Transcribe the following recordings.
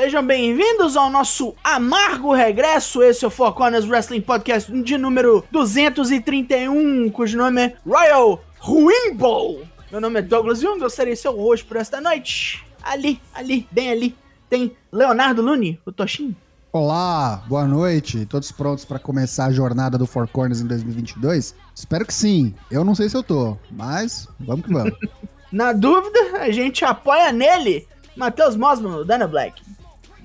Sejam bem-vindos ao nosso amargo regresso. Esse é o Four Corners Wrestling Podcast de número 231, cujo nome é Royal Rumble. Meu nome é Douglas Jung, eu serei seu host por esta noite. Ali, ali, bem ali, tem Leonardo Luni, o Toshin. Olá, boa noite. Todos prontos para começar a jornada do Four Corners em 2022? Espero que sim. Eu não sei se eu tô, mas vamos que vamos. Na dúvida, a gente apoia nele, Matheus Mosman, Dana Black.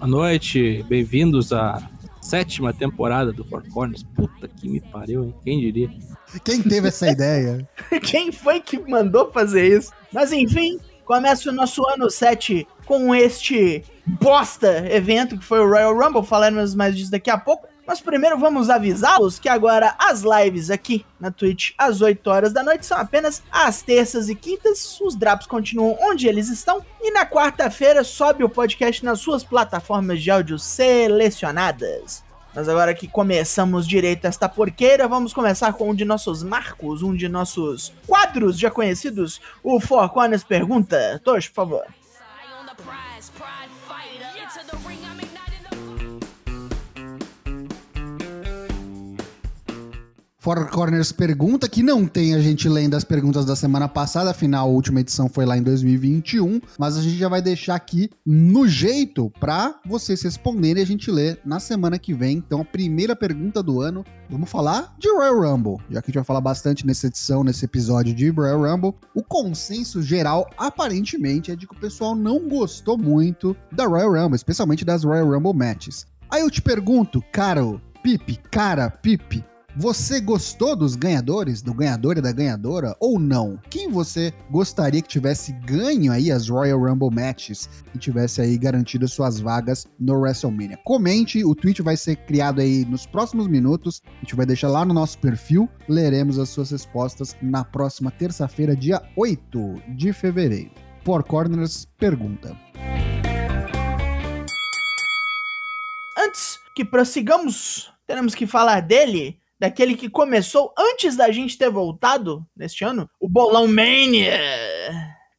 Boa noite, bem-vindos à sétima temporada do Four Corners. Puta que me pariu, hein? Quem diria? Quem teve essa ideia? Quem foi que mandou fazer isso? Mas enfim, começa o nosso ano 7 com este bosta evento que foi o Royal Rumble. Falaremos mais disso daqui a pouco. Mas primeiro vamos avisá-los que agora as lives aqui na Twitch às 8 horas da noite são apenas às terças e quintas. Os drops continuam onde eles estão. E na quarta-feira sobe o podcast nas suas plataformas de áudio selecionadas. Mas agora que começamos direito esta porqueira, vamos começar com um de nossos marcos, um de nossos quadros já conhecidos. O Four Corners pergunta. Tosh, por favor. Four Corners pergunta que não tem a gente lendo as perguntas da semana passada, afinal a última edição foi lá em 2021, mas a gente já vai deixar aqui no jeito para vocês responderem e a gente ler na semana que vem. Então a primeira pergunta do ano, vamos falar de Royal Rumble, já que a gente vai falar bastante nessa edição, nesse episódio de Royal Rumble. O consenso geral aparentemente é de que o pessoal não gostou muito da Royal Rumble, especialmente das Royal Rumble matches. Aí eu te pergunto, caro Pipe, cara Pipe, você gostou dos ganhadores, do ganhador e da ganhadora, ou não? Quem você gostaria que tivesse ganho aí as Royal Rumble Matches e tivesse aí garantido suas vagas no WrestleMania? Comente, o tweet vai ser criado aí nos próximos minutos, a gente vai deixar lá no nosso perfil, leremos as suas respostas na próxima terça-feira, dia 8 de fevereiro. Por Corners pergunta. Antes que prossigamos, teremos que falar dele daquele que começou antes da gente ter voltado neste ano, o Bolão Mania.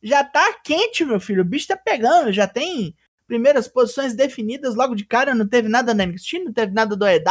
Já tá quente, meu filho. O bicho tá pegando, já tem primeiras posições definidas logo de cara. Não teve nada na NXT, não teve nada do EW.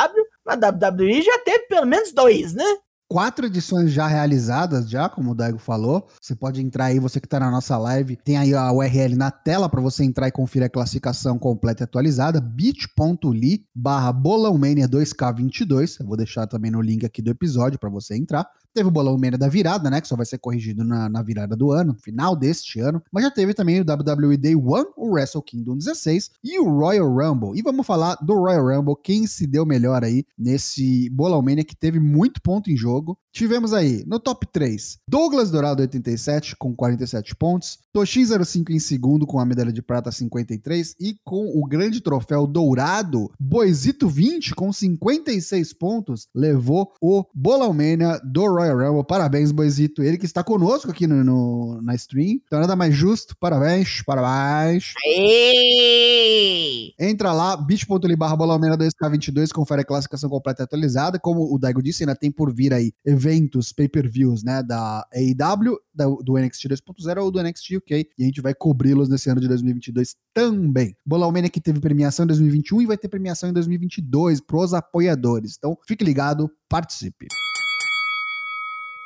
Na WWE já teve pelo menos dois, né? Quatro edições já realizadas, já, como o Daigo falou. Você pode entrar aí, você que está na nossa live, tem aí a URL na tela para você entrar e conferir a classificação completa e atualizada, bit.ly barra bolãomania 2K22. Eu vou deixar também no link aqui do episódio para você entrar. Teve o Bolão Mania da virada, né? Que só vai ser corrigido na, na virada do ano, final deste ano. Mas já teve também o WWE Day One, o Wrestle Kingdom 16 e o Royal Rumble. E vamos falar do Royal Rumble, quem se deu melhor aí nesse Bolão Mania que teve muito ponto em jogo. Tivemos aí no top 3 Douglas Dourado 87 com 47 pontos, Toshin 05 em segundo com a medalha de prata 53 e com o grande troféu dourado Boisito 20 com 56 pontos levou o Bolão Mania do Royal Rumble. Parabéns, Boisito, ele que está conosco aqui no, no na stream. Então nada mais justo. Parabéns, parabéns. Entra lá, bit.ly barra Bolão Mania 2K22, confere a classificação completa e atualizada. Como o Daigo disse, ainda tem por vir aí eventos, pay-per-views, né, da AEW, da, do NXT 2.0 ou do NXT UK, e a gente vai cobri-los nesse ano de 2022 também. Bolão Mania que teve premiação em 2021 e vai ter premiação em 2022 pros apoiadores. Então, fique ligado, participe.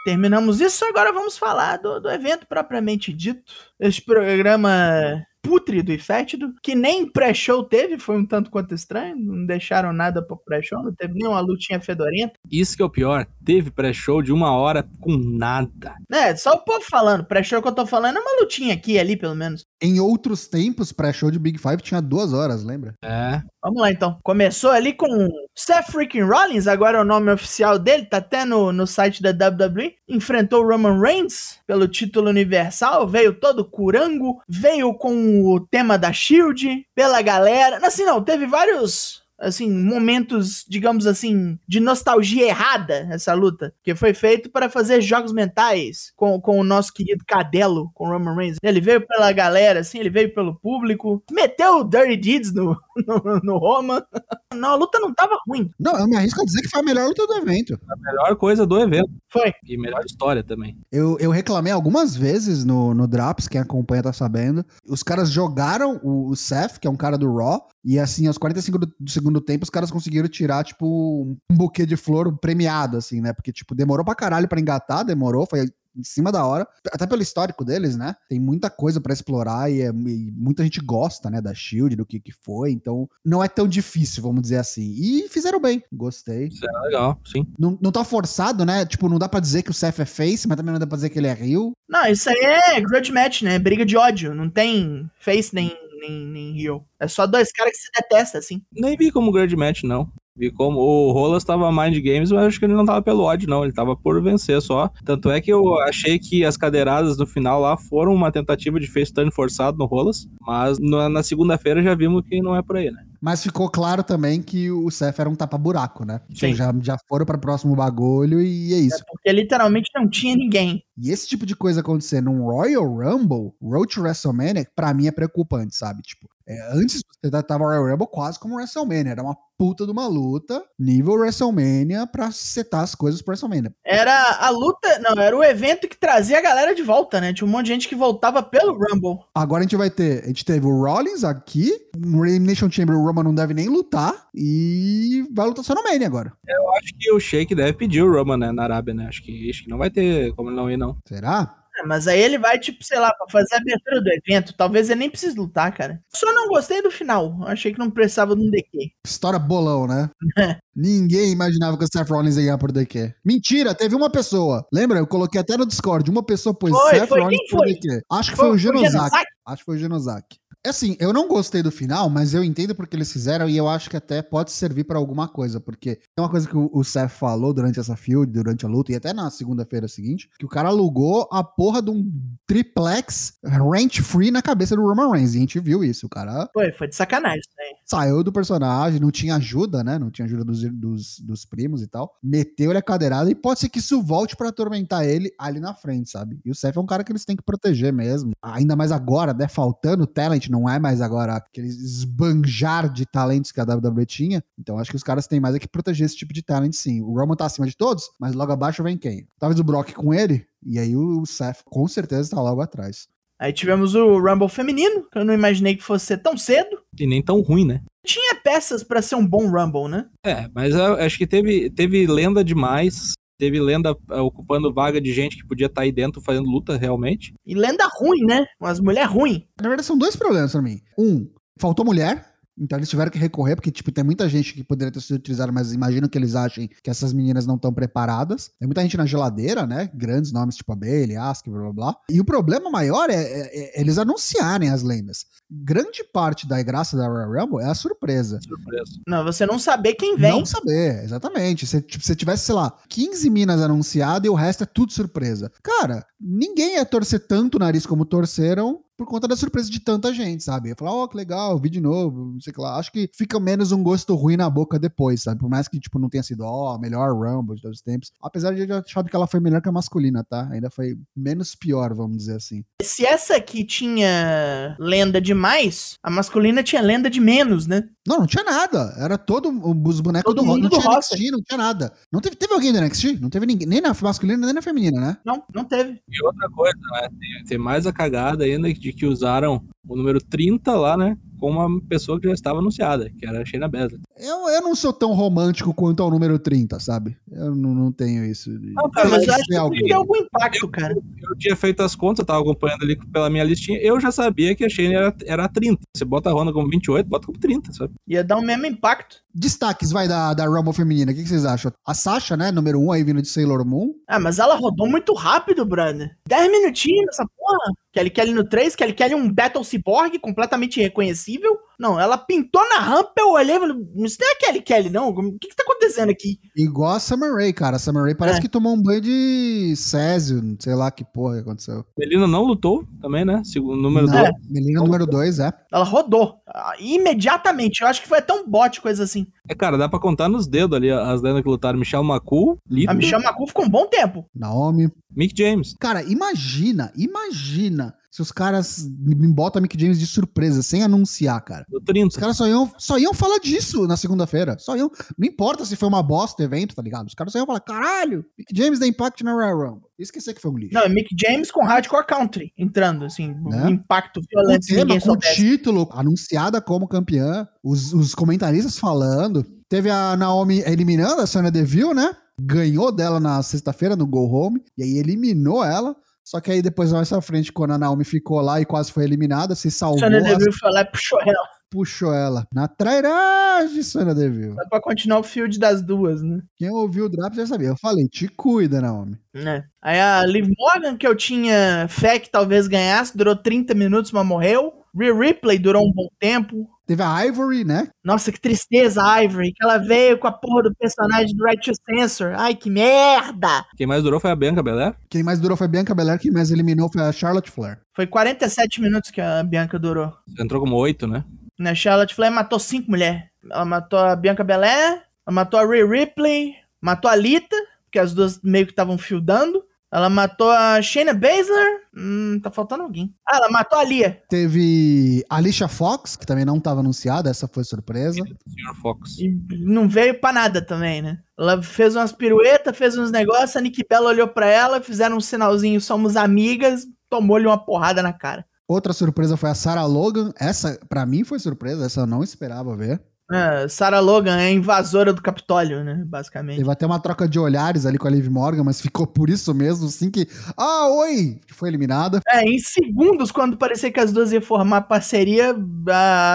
Terminamos isso, agora vamos falar do, do evento propriamente dito. Este programa pútrido e fétido, que nem pré-show teve, foi um tanto quanto estranho, não deixaram nada pro pré-show, não teve nenhuma lutinha fedorenta. Isso que é o pior, teve pré-show de uma hora com nada. É, só o povo falando, pré-show que eu tô falando é uma lutinha aqui ali, pelo menos. Em outros tempos, pré-show de Big Five tinha duas horas, lembra? É. Vamos lá então. Começou ali com Seth Freaking Rollins, agora é o nome oficial dele, tá até no, no site da WWE. Enfrentou Roman Reigns pelo título universal, veio todo curango, veio com o tema da Shield, pela galera. Assim, não, teve vários assim, momentos, digamos assim, de nostalgia errada essa luta, que foi feito para fazer jogos mentais com, com o nosso querido Cadelo, com o Roman Reigns. Ele veio pela galera, assim, ele veio pelo público, meteu o Dirty Deeds no, no, no Roma. Não, a luta não tava ruim. Não, eu me arrisco a dizer que foi a melhor luta do evento. A melhor coisa do evento. Foi. E melhor história também. Eu, eu reclamei algumas vezes no, no Drops, quem acompanha tá sabendo. Os caras jogaram o, o Seth, que é um cara do Raw, e assim, aos 45 do, do segundo tempo, os caras conseguiram tirar, tipo, um buquê de flor premiado, assim, né? Porque, tipo, demorou pra caralho pra engatar, demorou, foi em cima da hora, até pelo histórico deles, né? Tem muita coisa pra explorar e, é- e muita gente gosta, né, da Shield, do que que foi, então não é tão difícil, vamos dizer assim. E fizeram bem, gostei. Isso é legal, sim. Não, não tá forçado, né? Tipo, não dá pra dizer que o Seth é face, mas também não dá pra dizer que ele é heel. Não, isso aí é grudge match, né? Briga de ódio. Não tem face nem, nem, nem heel. É só dois caras que se detestam, assim. Nem vi como grande match, não. Vi como o Rolas tava mind games, mas acho que ele não tava pelo ódio, não. Ele tava por vencer só. Tanto é que eu achei que as cadeiradas no final lá foram uma tentativa de face turn forçado no Rolas. Mas na, segunda-feira já vimos que não é por aí, né? Mas ficou claro também que o Seth era um tapa-buraco, né? Sim. Já, já foram para próximo bagulho e é isso. Porque literalmente não tinha ninguém. E esse tipo de coisa acontecer num Royal Rumble, Road to WrestleMania, pra mim é preocupante, sabe? Tipo, é, antes você tratava o Royal Rumble quase como WrestleMania. Era uma puta de uma luta, nível WrestleMania, pra setar as coisas pro WrestleMania. Era a luta. Não, era o evento que trazia a galera de volta, né? Tinha um monte de gente que voltava pelo Rumble. Agora a gente vai ter. A gente teve o Rollins aqui, no Elimination Chamber o Roman não deve nem lutar, e vai lutar só no Mania agora. Acho que o Sheik deve pedir o Roman, né, na Arábia, né? Acho que, acho que não vai ter como não ir, não. Será? É, mas aí ele vai, tipo, sei lá, pra fazer a abertura do evento. Talvez ele nem precise lutar, cara. Só não gostei do final. Achei que não precisava de um DQ. História bolão, né? Ninguém imaginava que o Seth Rollins ia ganhar por DQ. Mentira, teve uma pessoa. Lembra? Eu coloquei até no Discord. Uma pessoa pôs Foi, Seth foi. Rollins por foi? DQ. Acho que Foi- foi, o. Genosaki? Acho que foi o Genosaki. Assim, eu não gostei do final, mas eu entendo porque eles fizeram e eu acho que até pode servir pra alguma coisa, porque tem uma coisa que o Seth falou durante essa field, durante a luta e até na segunda-feira seguinte, que o cara alugou a porra de um triplex rent free na cabeça do Roman Reigns. E a gente viu isso, o cara Foi, foi de sacanagem aí. saiu do personagem, não tinha ajuda, né? Não tinha ajuda dos, dos, dos primos e tal. Meteu-lhe a cadeirada e pode ser que isso volte pra atormentar ele ali na frente, sabe? E o Seth é um cara que eles têm que proteger mesmo. Ainda mais agora, né? Faltando talent, não é mais agora aquele esbanjar de talentos que a WWE tinha. Então acho que os caras têm mais é que proteger esse tipo de talent, sim. O Roman tá acima de todos, mas logo abaixo vem quem? Talvez o Brock com ele, e aí o Seth com certeza tá logo atrás. Aí tivemos o Rumble feminino, que eu não imaginei que fosse ser tão cedo. E nem tão ruim, né? Tinha peças pra ser um bom Rumble, né? É, mas eu acho que teve, teve lenda demais. Teve lenda eh, ocupando vaga de gente que podia estar aí dentro fazendo luta realmente. E lenda ruim, né? Umas mulher ruim. Na verdade, são dois problemas pra mim. Um, faltou mulher. Então eles tiveram que recorrer, porque, tipo, tem muita gente que poderia ter sido utilizada, mas imagino que eles achem que essas meninas não estão preparadas. Tem muita gente na geladeira, né? Grandes nomes, tipo a Bailey, Asuka, blá blá blá. E o problema maior é, é- é eles anunciarem as lendas. Grande parte da graça da Royal Rumble é a surpresa. Surpresa. Não, você não saber quem vem. Não saber, exatamente. Se tipo, se tivesse, sei lá, 15 minas anunciadas e o resto é tudo surpresa. Cara, ninguém ia torcer tanto o nariz como torceram por conta da surpresa de tanta gente, sabe? Ia falar, ó, que legal, vi de novo, não sei o que lá. Acho que fica menos um gosto ruim na boca depois, sabe? Por mais que, tipo, não tenha sido, ó, a melhor Rumble de todos os tempos. Apesar de eu já achar que ela foi melhor que a masculina, tá? Ainda foi menos pior, vamos dizer assim. Se essa aqui tinha lenda demais, a masculina tinha lenda de menos, né? Não, não tinha nada. Era todo os bonecos Todo do, ro- mundo Não tinha roster. NXT, não tinha nada. Não teve, teve alguém do NXT? Não teve ninguém, nem na masculina, nem na feminina, né? Não, não teve. E outra coisa, né? Tem, tem mais a cagada ainda de que usaram o número 30 lá, né? Com uma pessoa que já estava anunciada, que era a Shayna Baszler. Eu, eu não sou tão romântico quanto ao número 30, sabe? Eu não, não tenho isso. de- Não, Cara, mas eu acho que alguém. tem algum impacto, cara. Eu tinha feito as contas, eu tava acompanhando ali pela minha listinha, eu já sabia que a Shayna era, era a 30. Você bota a Ronda como 28, bota como 30, sabe? Ia dar o mesmo impacto. Destaques, vai, da, da Rumble feminina. O que, que vocês acham? A Sasha, né? Número 1 aí vindo de Sailor Moon. Ah, mas ela rodou muito rápido, brother. 10 minutinhos nessa porra. Kelly Kelly no 3, Kelly Kelly um Battle Cyborg completamente irreconhecível. Não, ela pintou na rampa, eu olhei e falei, isso não é Kelly Kelly, não? O que que tá acontecendo aqui? Igual a Summer Rae, cara. A Summer Rae parece É. que tomou um banho de Césio. Sei lá que porra que aconteceu. Melina não lutou também, né? Segundo número Não, 2. É. Menina número 2, é. Ela rodou. Ah, imediatamente. Eu acho que foi até um bot, coisa assim. É, cara, dá pra contar nos dedos ali as lendas que lutaram. Michelle McCool, A Lita, Michelle McCool ficou um bom tempo. Naomi. Mick James. Cara, imagina, imagina se os caras me botam Mick James de surpresa, sem anunciar, cara. Do 30. Os caras só iam, só iam falar disso na segunda-feira. Só iam. Não importa se foi uma bosta o evento, tá ligado? Os caras só iam falar: caralho, Mick James da Impact na Royal Rumble. Esquecer que foi um lixo. Não, é Mick James com Hardcore Country entrando, assim, Né? um impacto o violento se tema com o título, anunciada como campeã, os, os comentaristas falando. Teve a Naomi eliminando a Sonya Deville, né? Ganhou dela na sexta-feira no Go Home, e aí eliminou ela. Só que aí depois, mais pra frente, quando a Naomi ficou lá e quase foi eliminada, se salvou, Sonya as- Deville foi lá e puxou ela. Puxou ela. Na trairagem, Sonya Deville. Só pra continuar o field das duas, né? Quem ouviu o draft já sabia. Eu falei, te cuida, Naomi. né? Aí a Liv Morgan, que eu tinha fé que talvez ganhasse, durou 30 minutos, mas morreu. Rhea Ripley durou um bom tempo. Teve a Ivory, né? Nossa, que tristeza, a Ivory, que ela veio com a porra do personagem do Right to Censor. Ai, que merda! Quem mais durou foi a Bianca Belair. Quem mais durou foi a Bianca Belair, quem mais eliminou foi a Charlotte Flair. Foi 47 minutos que a Bianca durou. Entrou como 8, né? Né, Charlotte Flair matou cinco mulheres. Ela matou a Bianca Belair, ela matou a Rhea Ripley, matou a Lita, porque as duas meio que estavam fildando. Ela matou a Shayna Baszler. Hum, tá faltando alguém. Ah, ela matou a Lia. Teve a Alicia Fox, que também não estava anunciada, essa foi surpresa. Sr. Fox. E não veio pra nada também, né? Ela fez umas piruetas, fez uns negócios, a Nick Bella olhou pra ela, fizeram um sinalzinho, somos amigas, tomou-lhe uma porrada na cara. Outra surpresa foi a Sarah Logan. Essa, pra mim, foi surpresa. Essa eu não esperava ver. É, Sarah Logan é invasora do Capitólio, né? Basicamente. Teve até uma troca de olhares ali com a Liv Morgan, mas ficou por isso mesmo, assim que. Ah, oi! Foi eliminada. É, em segundos, quando parecia que as duas iam formar parceria,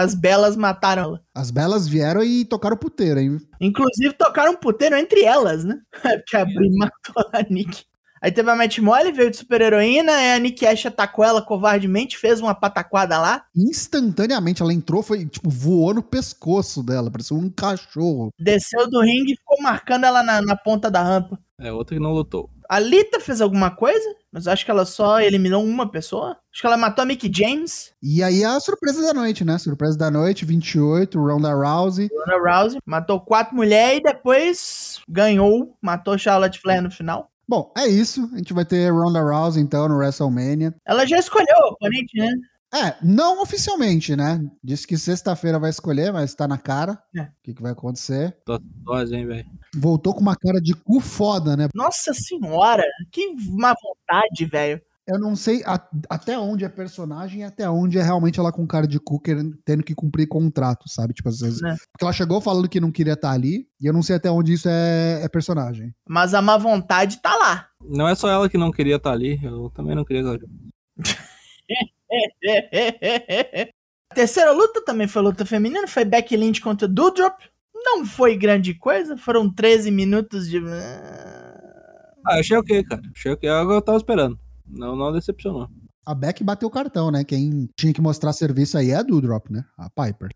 as belas mataram ela. As belas vieram e tocaram puteiro, hein? Inclusive, tocaram puteiro entre elas, né? Porque a Bri matou a Nick. Aí teve a Matt Molly, veio de super-heroína, a Nick Ash atacou ela covardemente, fez uma pataquada lá, Instantaneamente ela entrou, foi, tipo, voou no pescoço dela, parecia um cachorro. desceu do ringue e ficou marcando ela na, na ponta da rampa. É outra que não lutou. A Lita fez alguma coisa, mas acho que ela só eliminou uma pessoa. Acho que ela matou a Mickey James, E aí a surpresa da noite, né? Surpresa da noite, 28, Ronda Rousey. Ronda Rousey, matou quatro mulheres e depois ganhou, matou Charlotte Flair no final. Bom, é isso. A gente vai ter Ronda Rousey, então, no WrestleMania. Ela já escolheu o oponente, né? É, não oficialmente, né? Disse que sexta-feira vai escolher, mas tá na cara. O É. que, que vai acontecer? Tô dose, hein, velho. Voltou com uma cara de cu foda, né? Nossa senhora, que má vontade, velho. Eu não sei a- até onde é personagem e até onde é realmente ela com cara de cu querendo, tendo que cumprir contrato, sabe? Tipo, às vezes. É. Porque ela chegou falando que não queria estar ali, e eu não sei até onde isso é, é personagem. Mas a má vontade tá lá. Não é só ela que não queria estar ali, eu também não queria que ela A terceira luta também foi luta feminina, foi Becky Lynch contra Doudrop. Não foi grande coisa, foram 13 minutos de. Ah, achei ok, cara. Achei ok. É o que eu tava esperando. Não, não decepcionou. A Beck bateu o cartão, né? Quem tinha que mostrar serviço aí é a Doudrop, né? A Piper.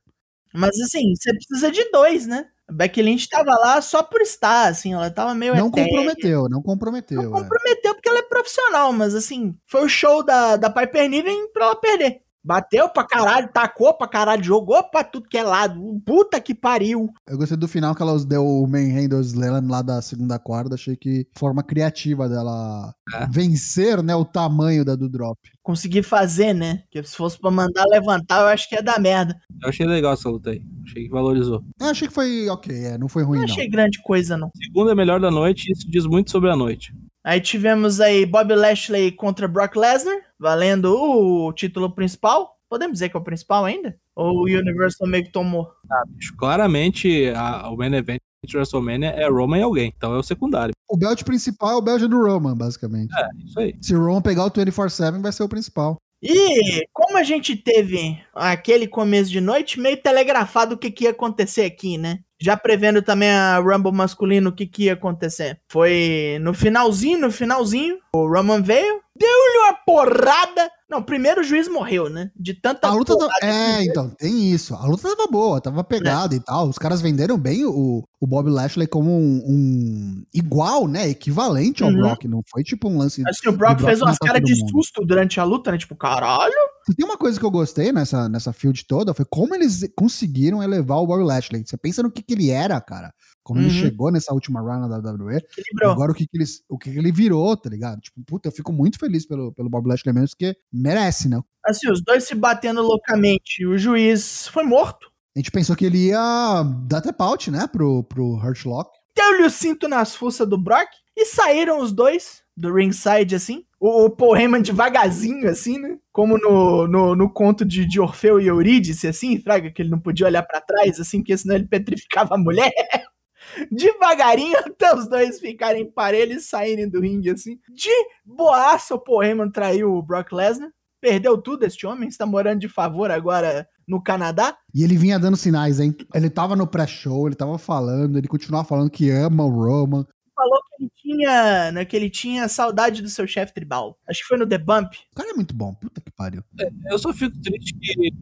Mas assim, você precisa de dois, né? A Becky Lynch tava lá só por estar, assim, ela tava meio Não etérea. comprometeu, não comprometeu. Não é. comprometeu porque ela é profissional, mas assim, foi o show da, da Piper Niven pra ela perder. Bateu pra caralho, tacou pra caralho, jogou pra tudo que é lado. Puta que pariu. Eu gostei do final que ela deu o Manhandle Slam lá da segunda corda. Achei que forma criativa dela É. vencer, né, o tamanho da do drop. Consegui fazer, né? Porque se fosse pra mandar levantar, eu acho que ia dar merda. Eu achei legal essa luta aí. Achei que valorizou. Eu achei que foi ok, é, não foi ruim, Não não. achei grande coisa, não. Segunda é melhor da noite e isso diz muito sobre a noite. Aí tivemos aí Bob Lashley contra Brock Lesnar, valendo o título principal. Podemos dizer que é o principal ainda? Ou o Universal meio que tomou? Bicho, Claramente, a- o main event de WrestleMania é Roman e alguém. Então é o secundário. O belt principal é o belt do Roman, basicamente. É, isso aí. Se o Roman pegar o 24-7, vai ser o principal. E como a gente teve aquele começo de noite, meio telegrafado o que, que ia acontecer aqui, né? Já prevendo também a Rumble masculino o que, que ia acontecer. Foi no finalzinho, no finalzinho, o Roman veio, deu-lhe uma porrada. Não, primeiro o juiz morreu, né? De tanta A luta. Tá... É, então, tem isso. A luta tava boa, tava pegada É. e tal. Os caras venderam bem o, o Bob Lashley como um, um igual, né? Equivalente ao Uhum. Brock. Não foi tipo um lance. Assim, o Brock o Brock fez umas caras de mundo. susto durante a luta, né? Tipo, caralho. Se tem uma coisa que eu gostei nessa, nessa field toda, foi como eles conseguiram elevar o Bob Lashley. Você pensa no que, que ele era, cara. Como ele Uhum. chegou nessa última run na WWE. Equilibrou. Agora o que, que, ele, o que, que ele virou, tá ligado? Tipo, puta, eu fico muito feliz pelo, pelo Bob Lashley mesmo, porque merece, né? Assim, os dois se batendo loucamente. O juiz foi morto. A gente pensou que ele ia dar tap out, né, pro, pro Hurt Lock. Deu-lhe o cinto nas fuças do Brock. E saíram os dois do ringside, assim. O, o Paul Heyman devagarzinho, assim, né? Como no, no, no conto de, de Orfeu e Eurídice, assim, fraga, que ele não podia olhar pra trás, assim, porque senão ele petrificava a mulher. Devagarinho até os dois ficarem parelhos e saírem do ringue, assim. De boaça, o Paul Heyman traiu o Brock Lesnar. Perdeu tudo este homem, está morando de favor agora no Canadá. E ele vinha dando sinais, hein? Ele tava no pré-show, ele tava falando, ele continuava falando que ama o Roman. Falou tinha, né, que ele tinha saudade do seu chefe tribal. Acho que foi no The Bump. O cara é muito bom, puta que pariu. Eu só fico triste que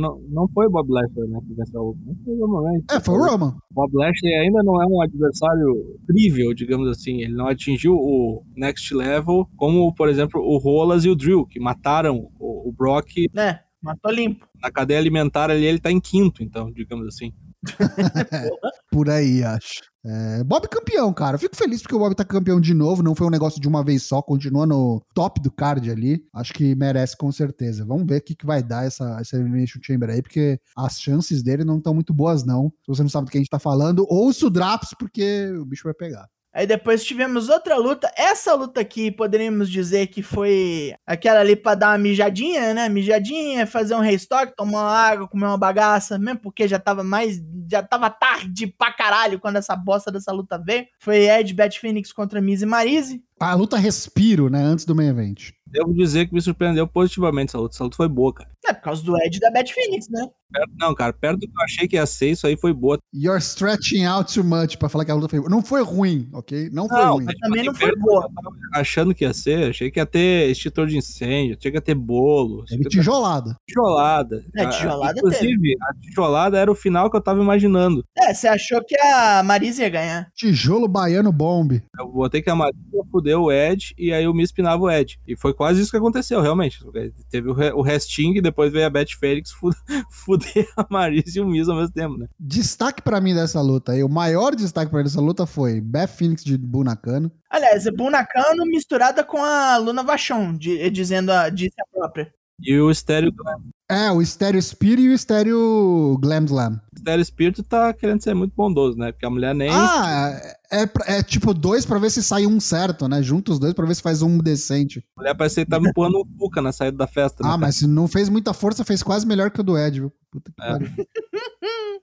não, não foi o Bob Lashley, né, que venceu. Não foi o Roman Reigns. É, foi o Roman. Bob Lashley ainda não é um adversário incrível, digamos assim. Ele não atingiu o next level, como, por exemplo, o Rolas e o Drew, que mataram o, o Brock né? Matou limpo. na cadeia alimentar ali, ele tá em quinto, então, digamos assim. Por aí, acho. É, Bob campeão, cara. Eu fico feliz porque o Bob tá campeão de novo. Não foi um negócio de uma vez só, continua no top do card ali. Acho que merece com certeza. Vamos ver o que, que vai dar essa, essa Elimination Chamber aí, porque as chances dele não estão muito boas, não. Se você não sabe do que a gente tá falando, ouça o Drops, porque o bicho vai pegar. Aí depois tivemos outra luta. Essa luta aqui poderíamos dizer que foi aquela ali pra dar uma mijadinha, né? Mijadinha, fazer um restock, tomar uma água, comer uma bagaça, mesmo porque já tava mais. Já tava tarde pra caralho quando essa bosta dessa luta veio. Foi Ed Bat Phoenix contra Miz e Marise. A luta respiro, né? Antes do main event. Devo dizer que me surpreendeu positivamente essa luta. Essa luta foi boa, cara. É por causa do Ed da Bat Phoenix, né? Não, cara, perto do que eu achei que ia ser, isso aí foi boa. You're stretching out too much pra falar que a luta foi. Não foi ruim, ok? Não foi Não, ruim. mas Também tipo não assim, foi perto boa. Achando que ia ser, achei que ia ter extintor de incêndio, tinha que ia ter bolo, Teve ia tijolada. tijolada. É, Ah, tijolada Inclusive, a tijolada era o final que eu tava imaginando. É, você achou que a Marise ia ganhar. Tijolo baiano bomb. Eu botei que a Maria fudeu o Ed e aí o Miz pinava o Ed. E foi quase isso que aconteceu, realmente. Teve o, re- o resting e depois veio a Beth Félix fu- fuder a Maris e o Miz ao mesmo tempo, né? Destaque pra mim dessa luta aí, o maior destaque pra mim dessa luta foi Beth Phoenix de Bunakano. Aliás, é Bunakano misturada com a Luna Vachon, de- dizendo a, disse a própria. E o Estéreo, É, o Estéreo Spear e o Estéreo Glam Slam. o Estéreo Espírito tá querendo ser muito bondoso, né? Porque a mulher nem. Ah, é, é tipo dois pra ver se sai um certo, né? Junta os dois pra ver se faz um decente. A mulher parece que tava empurrando um Fuca na saída da festa. né, Ah, cara? mas se não fez muita força, fez quase melhor que o do Ed, viu? Puta que É. pariu.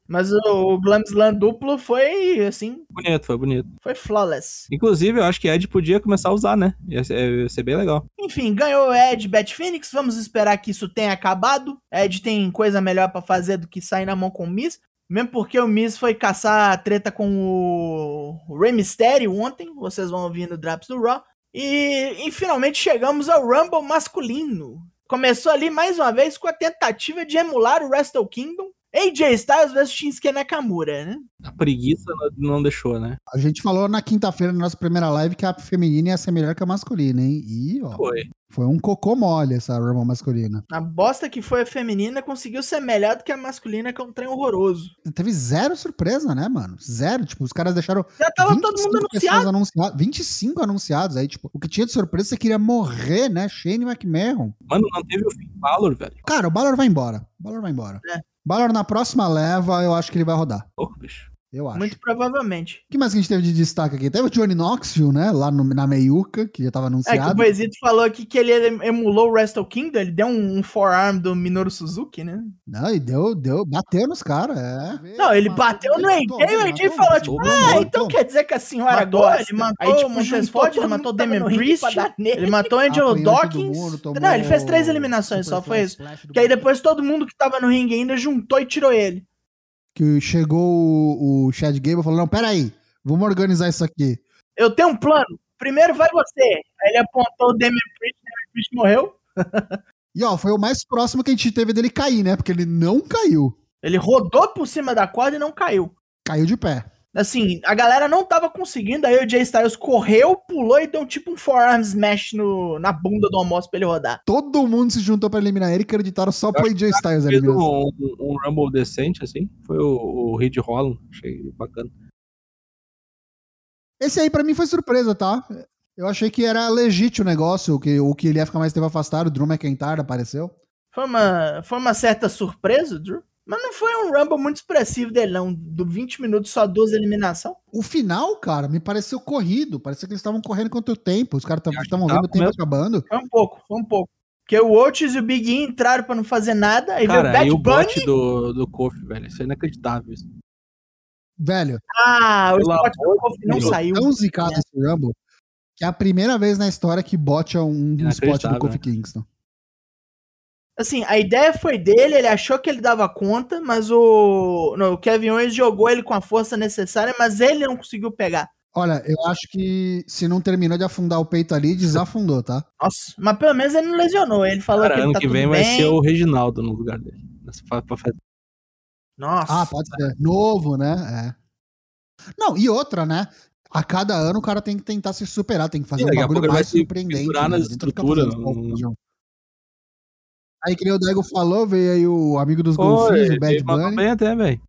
Mas o, o Glam Slam duplo foi, assim, Bonito, foi bonito. foi flawless. Inclusive, eu acho que Ed podia começar a usar, né? Ia ser, ia ser bem legal. Enfim, ganhou o Ed Bat Phoenix. Vamos esperar que isso tenha acabado. Ed tem coisa melhor pra fazer do que sair na mão com o Miz. Mesmo porque o Miz foi caçar a treta com o Rey Mysterio ontem. Vocês vão ouvir no Drops do Raw. E, e finalmente chegamos ao Rumble masculino. Começou ali mais uma vez com a tentativa de emular o Wrestle Kingdom. AJ Styles versus Shinsuke Nakamura, né? A preguiça não- deixou, né? A gente falou na quinta-feira, na nossa primeira live, que a feminina ia ser melhor que a masculina, hein? E, ó, Foi. foi um cocô mole essa Rumble masculina. A bosta que foi a feminina conseguiu ser melhor do que a masculina, que é um trem horroroso. Teve zero surpresa, né, mano? Zero. Tipo, os caras deixaram Já tava todo mundo 25 pessoas anunciado. anunciadas. 25 anunciados. Aí, tipo, o que tinha de surpresa, você queria morrer, né? Shane McMahon. Mano, não teve o Finn Balor, velho. Cara, o Balor vai embora. O Balor vai embora. É. Balor na próxima leva, eu acho que ele vai rodar. Porra, bicho. Eu acho. Muito provavelmente. O que mais que a gente teve de destaque aqui? Teve o Johnny Knoxville, né? Lá no- na meiuca, que já tava É que o anunciado. Boisito falou aqui que ele emulou o Wrestle Kingdom, ele deu um, um forearm do Minoru Suzuki, né? Não, e deu, deu, bateu nos caras, é. Não, ele bateu no AJ o AJ falou, tipo, ah, então quer dizer que a senhora Matou, gosta. ele matou Aí, tipo, o Montez Ford, ele matou Damian Priest, ele matou o Angelo Dawkins. mundo, Não, ele fez três eliminações, só foi isso. Que aí depois todo mundo que tava no ringue ainda juntou e tirou ele. Que chegou o, o Chad Gable e falou: não, peraí, vamos organizar isso aqui. Eu tenho um plano. Primeiro vai você. Aí ele apontou o Damian Priest, o Priest morreu. E ó, foi o mais próximo que a gente teve dele cair, né? Porque ele não caiu. Ele rodou por cima da corda e não caiu. Caiu de pé. Assim, a galera não tava conseguindo, aí o Jay Styles correu, pulou e deu tipo um forearm smash no, na bunda do almoço pra ele rodar. Todo mundo se juntou pra eliminar ele e acreditaram só pro AJ Styles. a Fez eliminação. um, um, um Rumble decente, assim. Foi o, o Reed Holland. Achei bacana. Esse aí pra mim foi surpresa, tá? Eu achei que era legítimo o negócio, que, o que ele ia ficar mais tempo afastado, o Drew McIntyre apareceu. Foi uma, foi uma certa surpresa, Drew. Mas não foi um Rumble muito expressivo dele, não. Do 20 minutos, só 12 eliminação. O final, cara, me pareceu corrido. Parecia que eles estavam correndo contra o tempo. Os caras estavam vendo o tempo mesmo. acabando. Foi um pouco, foi um pouco. Porque o Otis e o Big E entraram pra não fazer nada. Aí Cara, veio e o o Bad bot Bunny. do, do Kofi, velho. Isso é inacreditável. Isso. Velho, Ah, o spot do Kofi não saiu. tão zicado esse Rumble que é a primeira vez na história que bote um, um spot do Kofi né? Kingston. Assim, a ideia foi dele, ele achou que ele dava conta, mas o, não, o Kevin Owens jogou ele com a força necessária, mas ele não conseguiu pegar. Olha, eu acho que se não terminou de afundar o peito ali, desafundou, tá? Nossa, mas pelo menos ele não lesionou. Ele falou Cara, que ele ano tá que tudo vem bem. vai ser o Reginaldo no lugar dele. Nossa. Ah, pode ser. Novo, né? É. Não, e outra, né? A cada ano o cara tem que tentar se superar, tem que fazer Sim, um bagulho mais surpreendente. misturar né? nas que estruturas, não-. Aí, que nem o Dego falou, veio aí o amigo dos golfinhos, o Bad Bunny. bem até, velho.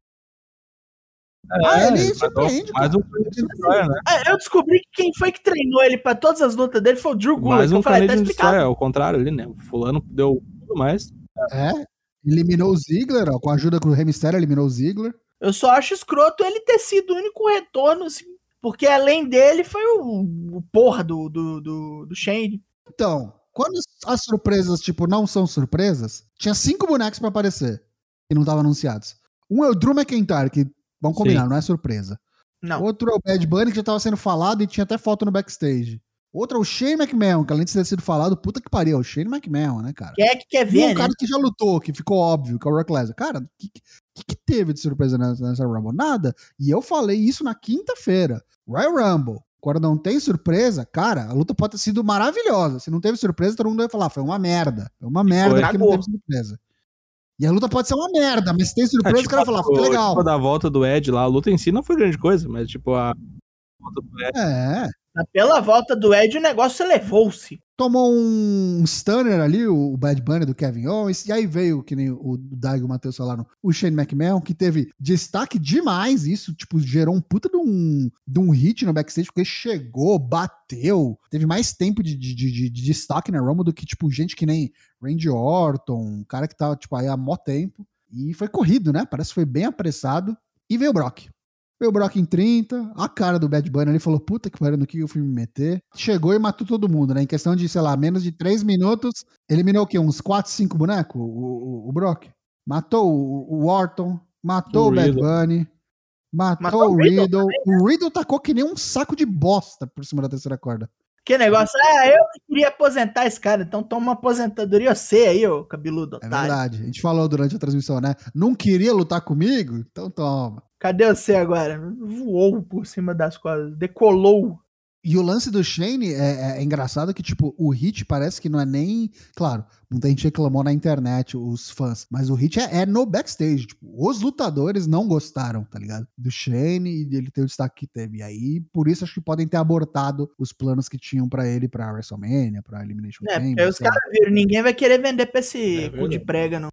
Ah, ele surpreende, Mais um Destroyer, né? Ah, Eu descobri que quem foi que treinou ele pra todas as lutas dele foi o Drew Gulak. Mais que um eu falei, tá explicado. Destroyer, ao contrário ali, né? O fulano deu tudo mais. É, eliminou o Ziggler, ó, com a ajuda do Rey Mysterio, eliminou o Ziggler. Eu só acho escroto ele ter sido o único retorno, assim, porque além dele foi o, o porra do, do, do, do Shane. Então, quando as surpresas, tipo, não são surpresas, tinha cinco bonecos pra aparecer, que não estavam anunciados. Um é o Drew McIntyre, que, vamos combinar, Sim. não é surpresa. Não. Outro é o Bad Bunny, que já tava sendo falado e tinha até foto no backstage. Outro é o Shane McMahon, que além de ter sido falado, puta que pariu, é o Shane McMahon, né, cara? Quem é que quer E ver, um né? cara que já lutou, que ficou óbvio, que é o Rock Lesnar. Cara, o que, que, que teve de surpresa nessa, nessa Rumble? Nada. E eu falei isso na quinta-feira. Royal Rumble. Quando não tem surpresa, cara, a luta pode ter sido maravilhosa. Se não teve surpresa, todo mundo vai falar, foi uma merda. Foi uma merda Foi. que não teve surpresa. E a luta pode ser uma merda, mas se tem surpresa, É, o cara vai falar, foi legal. Tipo, da volta do Ed lá, a luta em si não foi grande coisa, mas tipo, a volta do Ed. É. Pela volta do Ed, o negócio elevou-se. Tomou um stunner ali, o Bad Bunny do Kevin Owens, e aí veio, que nem o Daigo e o Matheus falaram, o Shane McMahon, que teve destaque demais, isso, tipo, gerou um puta de um, de um hit no backstage, porque chegou, bateu, teve mais tempo de, de, de- de destaque na Rumble do que, tipo, gente que nem Randy Orton, um cara que tava, tipo, aí há mó tempo, e foi corrido, né, parece que foi bem apressado, e veio o Brock. Veio o Brock em 30, a cara do Bad Bunny ali falou, puta que pariu, no que eu fui me meter. Chegou e matou todo mundo, né? Em questão de, sei lá, menos de 3 minutos, eliminou o quê? Uns 4, 5 bonecos? O, o, o Brock. Matou o, o Orton, matou O o, Bad Riddle. Bunny, matou, Matou o o Riddle Riddle. O Riddle tacou que nem um saco de bosta por cima da terceira corda. Que negócio, ah, eu que queria aposentar esse cara, então toma uma aposentadoria você aí, ô cabeludo É otário. verdade. A gente falou durante a transmissão, né? Não queria lutar comigo? Então toma. Cadê você agora? Voou por cima das coisas, decolou. E o lance do Shane é, é engraçado que, tipo, o hit parece que não é nem. Claro, muita gente reclamou na internet, os fãs. Mas o hit é, é no backstage. Tipo, os lutadores não gostaram, tá ligado? Do Shane e dele ter o destaque que teve. E aí, por isso, acho que podem ter abortado os planos que tinham pra ele pra WrestleMania, pra Elimination É, porque Chamber. aí os caras viram, ninguém vai querer vender pra esse É cu de prega, não.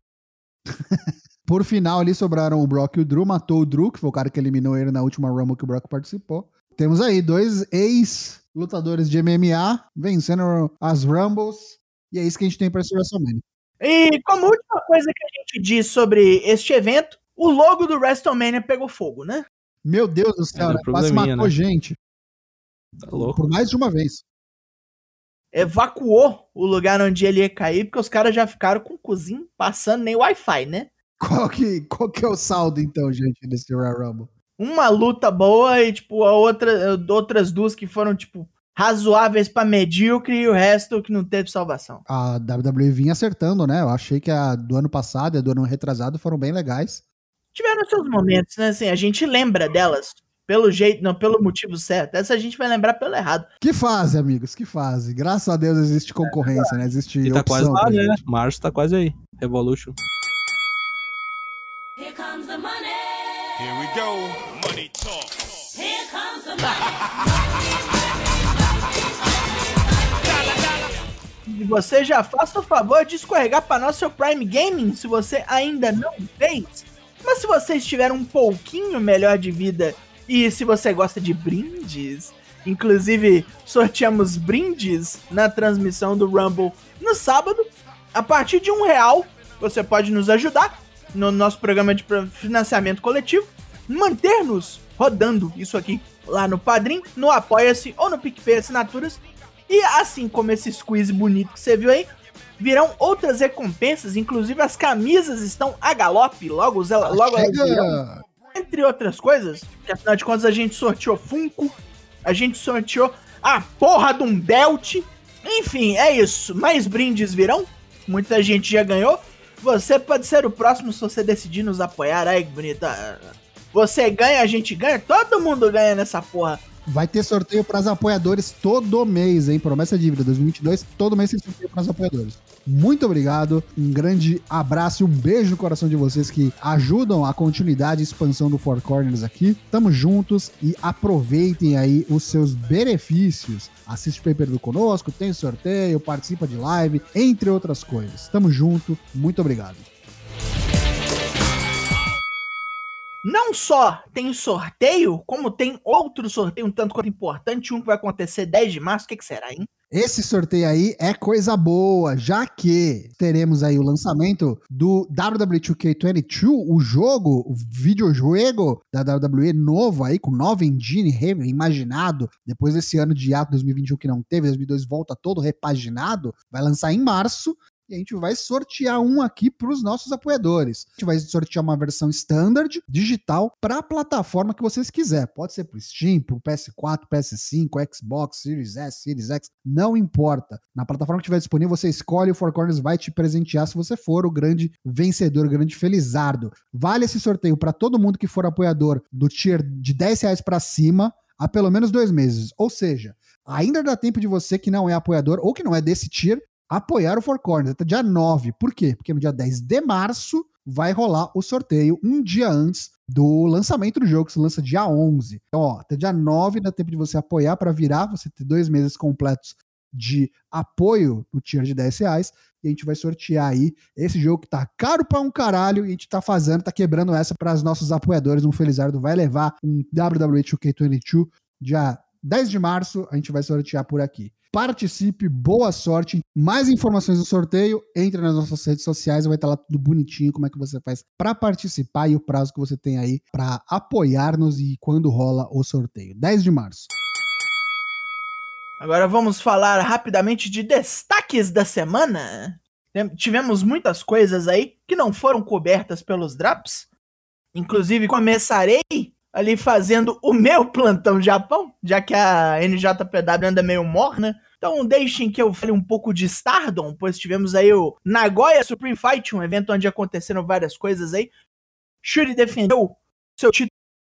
Por final, ali sobraram o Brock e o Drew. Matou o Drew, que foi o cara que eliminou ele na última Rumble que o Brock participou. Temos aí dois ex-lutadores de MMA vencendo as Rumbles. E é isso que a gente tem pra esse WrestleMania. E como última coisa que a gente diz sobre este evento, o logo do WrestleMania pegou fogo, né? Meu Deus do céu, É, né? quase matou né? gente. Tá louco. Por mais de uma vez. Evacuou o lugar onde ele ia cair, porque os caras já ficaram com o cozinho passando nem Wi-Fi, né? Qual que, qual que é o saldo, então, gente, desse Royal Rumble? Uma luta boa e, tipo, a outra, outras duas que foram, tipo, razoáveis pra medíocre e o resto que não teve salvação. A WWE vinha acertando, né? Eu achei que a do ano passado e a do ano retrasado foram bem legais. Tiveram seus momentos, né? Assim, a gente lembra delas pelo jeito, não pelo motivo certo. Essa a gente vai lembrar pelo errado. Que fase, amigos, que fase. Graças a Deus existe concorrência, né? Existe E tá quase opção lá, né? Março tá quase aí. Revolution. Here comes the money. Here we go. Money talk. Here comes the money. E você já faça o favor de escorregar para nosso Prime Gaming, se você ainda não fez. Mas se você estiver um pouquinho melhor de vida e se você gosta de brindes Inclusive, sorteamos brindes na transmissão do Rumble no sábado. A partir de um real, você pode nos ajudar no nosso programa de financiamento coletivo, manter-nos rodando isso aqui lá no Padrim, no Apoia-se ou no PicPay Assinaturas. E assim como esse squeeze bonito que você viu aí, virão outras recompensas, inclusive as camisas estão a galope, logo, logo elas virão. Entre outras coisas, que afinal de contas a gente sorteou Funko, a gente sorteou a porra de um belt. Enfim, é isso. Mais brindes virão. Muita gente já ganhou. Você pode ser o próximo se você decidir nos apoiar. Ai, que bonita. Você ganha, a gente ganha. Todo mundo ganha nessa porra. Vai ter sorteio para os apoiadores todo mês, hein? Promessa dívida 2022, todo mês tem sorteio para os apoiadores. Muito obrigado, um grande abraço e um beijo no coração de vocês que ajudam a continuidade e expansão do Four Corners aqui. Tamo juntos e aproveitem aí os seus benefícios. Assiste o Paper do conosco, tem sorteio, participa de live, entre outras coisas. Tamo junto, muito obrigado. Não só tem sorteio, como tem outro sorteio um tanto quanto importante, um que vai acontecer 10 de março. O que, que será, hein? Esse sorteio aí é coisa boa, já que teremos aí o lançamento do WWE2K22, o jogo, o videojogo da WWE novo aí, com nova engine reimaginado, depois desse ano de ato 2021 que não teve, 2002 volta todo repaginado, vai lançar em março, e a gente vai sortear um aqui para os nossos apoiadores. A gente vai sortear uma versão standard, digital, para a plataforma que vocês quiser. Pode ser para o Steam, para o PS4, PS5, Xbox, Series S, Series X, não importa. Na plataforma que estiver disponível, você escolhe, o Four Corners vai te presentear se você for o grande vencedor, o grande felizardo. Vale esse sorteio para todo mundo que for apoiador do tier de 10 reais para cima há pelo menos dois meses. Ou seja, ainda dá tempo de você que não é apoiador ou que não é desse tier apoiar o Four Corners até dia 9. Por quê? Porque no dia 10 de março vai rolar o sorteio um dia antes do lançamento do jogo, que se lança dia 11. Então, ó, até dia 9 dá tempo de você apoiar para virar, você ter dois meses completos de apoio no tier de 10 reais. E a gente vai sortear aí esse jogo que tá caro pra um caralho. E a gente tá fazendo, tá quebrando essa para os nossos apoiadores. Um Felizardo vai levar um WWE 2K22 dia 10 de março. A gente vai sortear por aqui. Participe, boa sorte. Mais informações do sorteio, entre nas nossas redes sociais, vai estar lá tudo bonitinho, como é que você faz para participar e o prazo que você tem aí para apoiar-nos e quando rola o sorteio. 10 de março. Agora vamos falar rapidamente de destaques da semana. Tivemos muitas coisas aí que não foram cobertas pelos drops. Inclusive, começarei ali fazendo o meu plantão Japão, já que a NJPW anda meio morna. Então deixem que eu fale um pouco de Stardom, pois tivemos aí o Nagoya Supreme Fight, um evento onde aconteceram várias coisas aí. Shuri defendeu seu título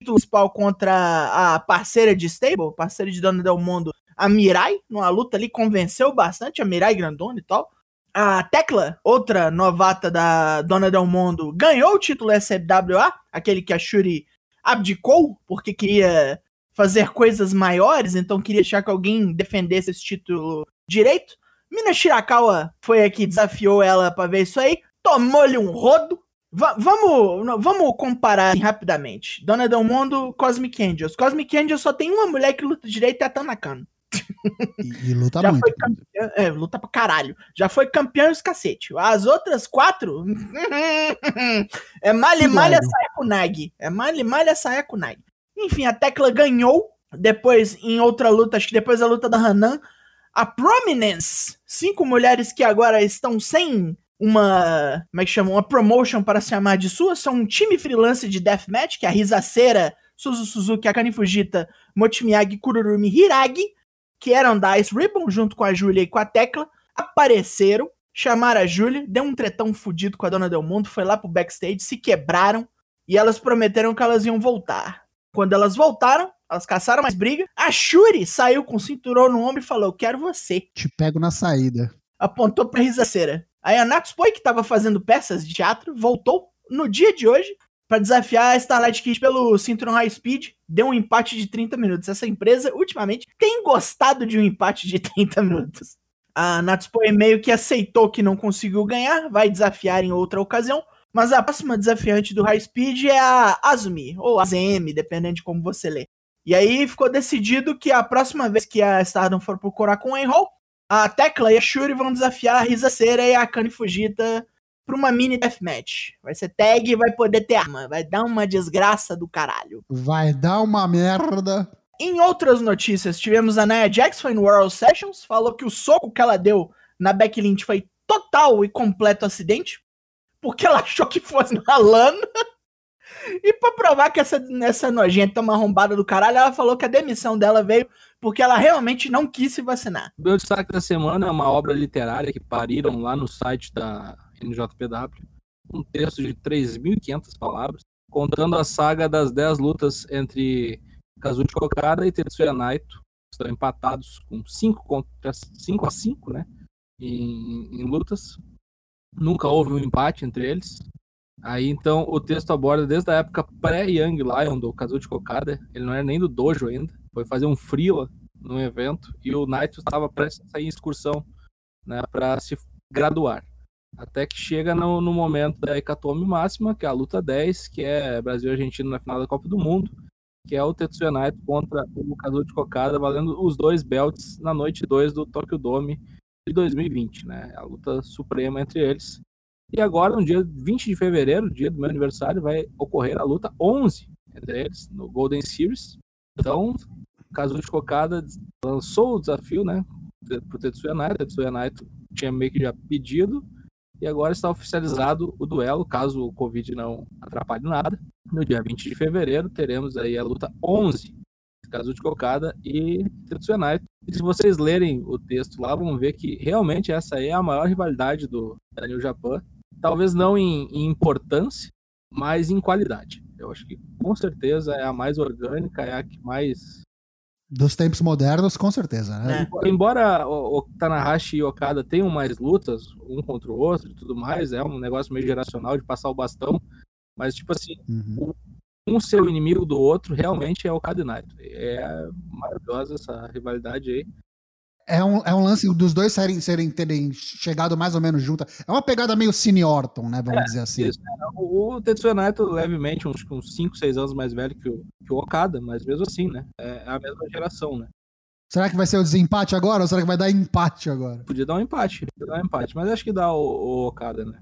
principal contra a parceira de Stable, parceira de Dona Del Mundo, a Mirai, numa luta ali, convenceu bastante a Mirai Grandona e tal. A Tecla, outra novata da Dona Del Mundo, ganhou o título SWA, aquele que a Shuri abdicou porque queria fazer coisas maiores, então queria deixar que alguém defendesse esse título direito. Mina Shirakawa foi aqui, desafiou ela pra ver isso aí, tomou-lhe um rodo. Va- vamos, vamos comparar assim, rapidamente. Dona Del Mundo, Cosmic Angels. Cosmic Angels só tem uma mulher que luta direito, é a Tanakano. E, e luta Já muito. foi campeã, é, luta pra caralho. Já foi campeão e os cacete. As outras quatro. é Tudo Malha. Sayako Nagi. É Mali Malha Sayako Nagi. Enfim, a Tecla ganhou. Depois, em outra luta, acho que depois da luta da Hanan, a Prominence. Cinco mulheres que agora estão sem uma. Como é que chama? Uma promotion para se chamar de sua. São um time freelance de deathmatch, que é a Rizaceira, Suzu Suzuki, a Kani Fujita, Mochimiyagi, Kururumi, Hiragi que eram da Ice Ribbon, junto com a Júlia e com a Tecla, apareceram, chamaram a Júlia, deu um tretão fudido com a Dona Del Mundo, foi lá pro backstage, se quebraram e elas prometeram que elas iam voltar. Quando elas voltaram, elas caçaram mais briga. A Shuri saiu com o cinturão no ombro e falou: quero você. Te pego na saída. Apontou pra risaceira. Aí a Natsupoy, que tava fazendo peças de teatro, voltou no dia de hoje pra desafiar a Starlight Kid pelo cinturão High Speed. Deu um empate de 30 minutos. Essa empresa, ultimamente, tem gostado de um empate de 30 minutos. A Natsupoy meio que aceitou que não conseguiu ganhar, vai desafiar em outra ocasião. Mas a próxima desafiante do High Speed é a Azumi, ou AZM, dependendo de como você lê. E aí ficou decidido que a próxima vez que a Stardom for procurar com o Enroll, a Tecla e a Shuri vão desafiar a Risa Cera e a Kani Fujita pra uma mini deathmatch. Vai ser tag e vai poder ter arma. Vai dar uma desgraça do caralho. Vai dar uma merda. Em outras notícias, tivemos a Nia Jax foi no World Sessions, falou que o soco que ela deu na Becky Lynch foi total e completo acidente, porque ela achou que fosse na lana. E pra provar que essa, essa nojenta é uma arrombada do caralho, ela falou que a demissão dela veio porque ela realmente não quis se vacinar. Meu destaque da semana é uma obra literária que pariram lá no site da NJPW. Um texto de 3.500 palavras, contando a saga das 10 lutas entre Kazuchi Okada e Tetsuya Naito. Estão empatados com 5 contra 5 a 5, né? Em, em lutas. Nunca houve um empate entre eles. Aí então o texto aborda desde a época pré-Young Lion do Kazuchi Okada. Ele não era nem do dojo ainda. Foi fazer um freela no evento e o Naito estava prestes a sair em excursão, né, para se graduar. Até que chega no, no momento da Hecatombe máxima, que é a luta 10, que é Brasil e Argentina na final da Copa do Mundo, que é o Tetsuya Naito contra o Kazuchi Okada, valendo os dois belts na noite 2 do Tokyo Dome de 2020, né? A luta suprema entre eles. E agora, no dia 20 de fevereiro, dia do meu aniversário, vai ocorrer a luta 11 entre eles, no Golden Series. Então, Kazuchi Okada lançou o desafio, né, pro Tetsuya Naito. Tetsuya Naito tinha meio que já pedido, e agora está oficializado o duelo, caso o Covid não atrapalhe nada. No dia 20 de fevereiro, teremos aí a luta 11, Kazuchi Okada e Naito. E se vocês lerem o texto lá, vão ver que realmente essa é a maior rivalidade do da New Japan. Talvez não em, em importância, mas em qualidade. Eu acho que com certeza é a mais orgânica, é a que mais Dos tempos modernos, com certeza, né? É. Embora o, o Tanahashi e Okada tenham mais lutas, um contra o outro e tudo mais, é um negócio meio geracional de passar o bastão, mas tipo assim, Uhum. um ser o inimigo do outro realmente é o Okada e Naito. É maravilhosa essa rivalidade aí. É um, é um lance dos dois serem, serem terem chegado mais ou menos junto. É uma pegada meio Cine Orton, né? Vamos dizer assim. Isso. O, o Tetsuya Naito levemente uns, uns 5, 6 anos mais velho que o, que o Okada, mas mesmo assim, né? É a mesma geração, né? Será que vai ser o desempate agora ou será que vai dar empate agora? Podia dar um empate, podia dar um empate, mas acho que dá o, o Okada, né?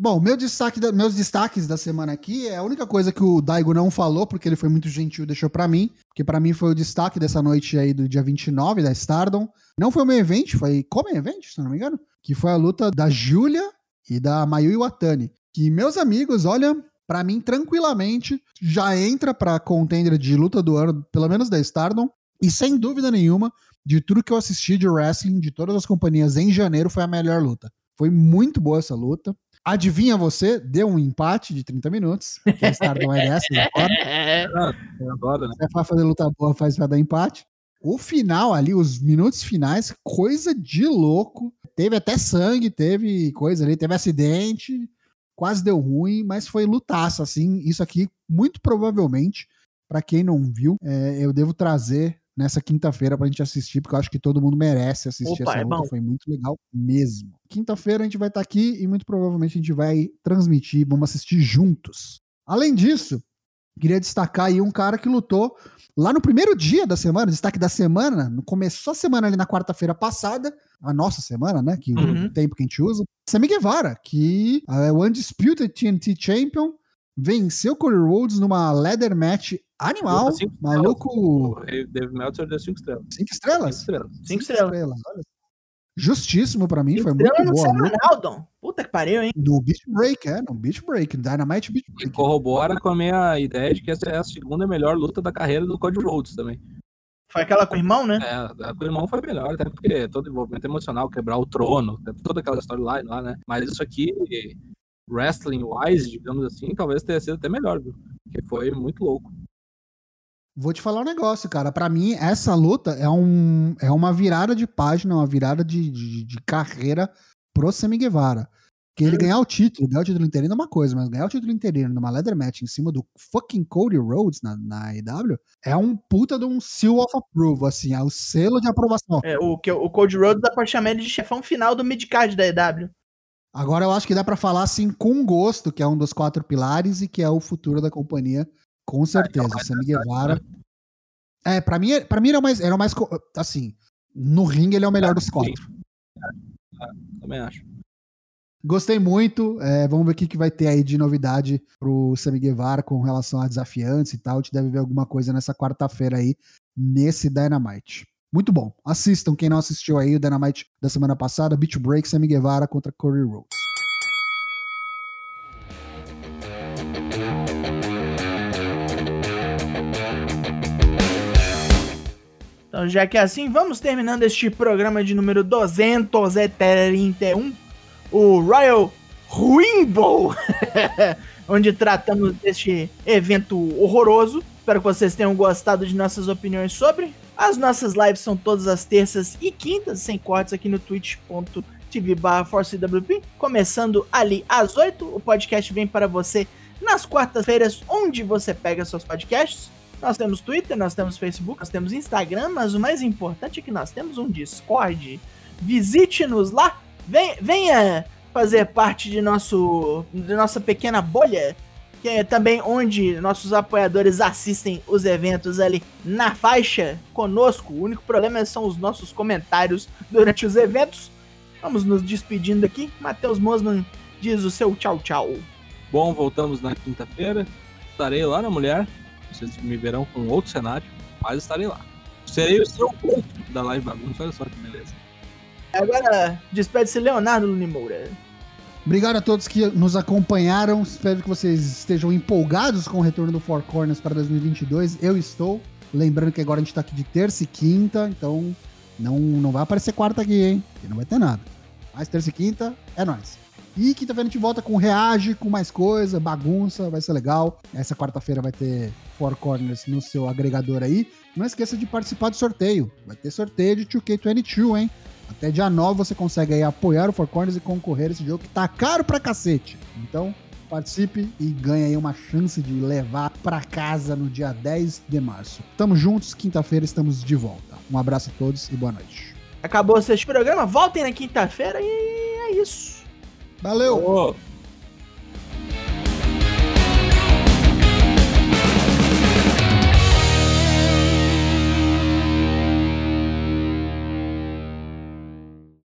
Bom, meu destaque da- meus destaques da semana aqui é a única coisa que o Daigo não falou, porque ele foi muito gentil e deixou pra mim, que pra mim foi o destaque dessa noite aí do dia 29 da Stardom. Não foi o main event, foi como event, se não me engano, que foi a luta da Julia e da Mayu Iwatani. Que meus amigos, olha, pra mim tranquilamente já entra pra contender de luta do ano, pelo menos da Stardom, e sem dúvida nenhuma, de tudo que eu assisti de wrestling de todas as companhias em janeiro foi a melhor luta. Foi muito boa essa luta. Adivinha você? Deu um empate de 30 minutos. A Stardom é dessas agora. Eu adoro, né? Você vai fazer luta boa, faz pra dar empate. O final ali, os minutos finais, coisa de louco. Teve até sangue, teve coisa ali, teve acidente, quase deu ruim, mas foi lutaço, assim. Isso aqui, muito provavelmente, pra quem não viu, é, eu devo trazer nessa quinta-feira pra gente assistir, porque eu acho que todo mundo merece assistir Opa, essa é luta. bom. Foi muito legal mesmo. Quinta-feira a gente vai estar aqui e muito provavelmente a gente vai transmitir, vamos assistir juntos. Além disso, queria destacar aí um cara que lutou lá no primeiro dia da semana, destaque da semana, no começou a semana ali na quarta-feira passada, a nossa semana, né, que Uhum. o tempo que a gente usa, Sammy Guevara, que é o Undisputed TNT Champion, venceu Cody Rhodes numa leather match animal, cinco maluco, O Dave Meltzer deu 5 estrelas. cinco Cinco estrelas? estrelas. Cinco estrelas. Justíssimo pra mim, foi Estrela muito no boa a luta. semanal, Dom. Puta que pariu, hein? No Beach Break, é, no Beach Break, no Dynamite Beach E Break. corrobora com a minha ideia de que essa é a segunda melhor luta da carreira do Cody Rhodes também. Foi aquela com o irmão, né? É, a do irmão foi melhor, até porque todo envolvimento emocional, quebrar o trono, toda aquela storyline lá, né? Mas isso aqui, wrestling wise, digamos assim, talvez tenha sido até melhor, viu? Porque foi muito louco. Vou te falar um negócio, cara. Pra mim, essa luta é, um, é uma virada de página, uma virada de, de, de carreira pro Sammy Guevara. Que ele ganhar o título, ganhar o título interino é uma coisa, mas ganhar o título interino numa leather match em cima do fucking Cody Rhodes na, na AEW é um puta de um seal of approval, assim, é o selo de aprovação. É, o, que, o Cody Rhodes dá pra chamar ele de chefão final do midcard da EW. Agora eu acho que dá pra falar assim com gosto, que é um dos quatro pilares e que é o futuro da companhia, com certeza. mas Sammy Guevara. É, pra mim, pra mim o mais, o mais. Assim, no ringue ele é o melhor dos quatro. Também acho. Gostei muito. é, vamos ver o que, que vai ter aí de novidade pro Sammy Guevara com relação a desafiantes e tal. A gente deve ver alguma coisa nessa quarta-feira aí, nesse Dynamite. Muito bom. Assistam quem não assistiu aí o Dynamite da semana passada, Beach Break, Sammy Guevara contra Corey Rhodes. Então, já que é assim, vamos terminando este programa de número 231, o Royal Rumble, onde tratamos deste evento horroroso. Espero que vocês tenham gostado de nossas opiniões sobre. As nossas lives são todas as terças e quintas, sem cortes, aqui no twitch.tv barra ForceWP. Começando ali às 8, o podcast vem para você nas quartas-feiras, onde você pega seus podcasts. Nós temos Twitter, nós temos Facebook, nós temos Instagram, mas o mais importante é que nós temos um Discord. Visite-nos lá, venha fazer parte de, nosso, de nossa pequena bolha, que é também onde nossos apoiadores assistem os eventos ali na faixa conosco. O único problema são os nossos comentários durante os eventos. Vamos nos despedindo aqui. Matheus Mosman diz o seu tchau, tchau. Bom, voltamos na quinta-feira. Estarei lá na mulher. Vocês me verão com outro cenário, mas estarei lá. Serei o seu ponto da live bagunça. Olha só que beleza. Agora, despede-se Leonardo Lunimoura. Obrigado a todos que nos acompanharam. Espero que vocês estejam empolgados com o retorno do Four Corners para 2022. Eu estou. Lembrando que agora a gente tá aqui de terça e quinta, então não, não vai aparecer quarta aqui, hein? E não vai ter nada. Mas terça e quinta é nóis. E quinta-feira a gente volta com reage, com mais coisa, bagunça, vai ser legal. Essa quarta-feira vai ter Four Corners no seu agregador aí. Não esqueça de participar do sorteio. Vai ter sorteio de 2K22, hein? Até dia 9 você consegue aí apoiar o Four Corners e concorrer a esse jogo que tá caro pra cacete. Então, participe e ganhe aí uma chance de levar pra casa no dia 10 de março. Tamo juntos, quinta-feira estamos de volta. Um abraço a todos e boa noite. Acabou este programa. Voltem na quinta-feira e é isso. Valeu! Ô,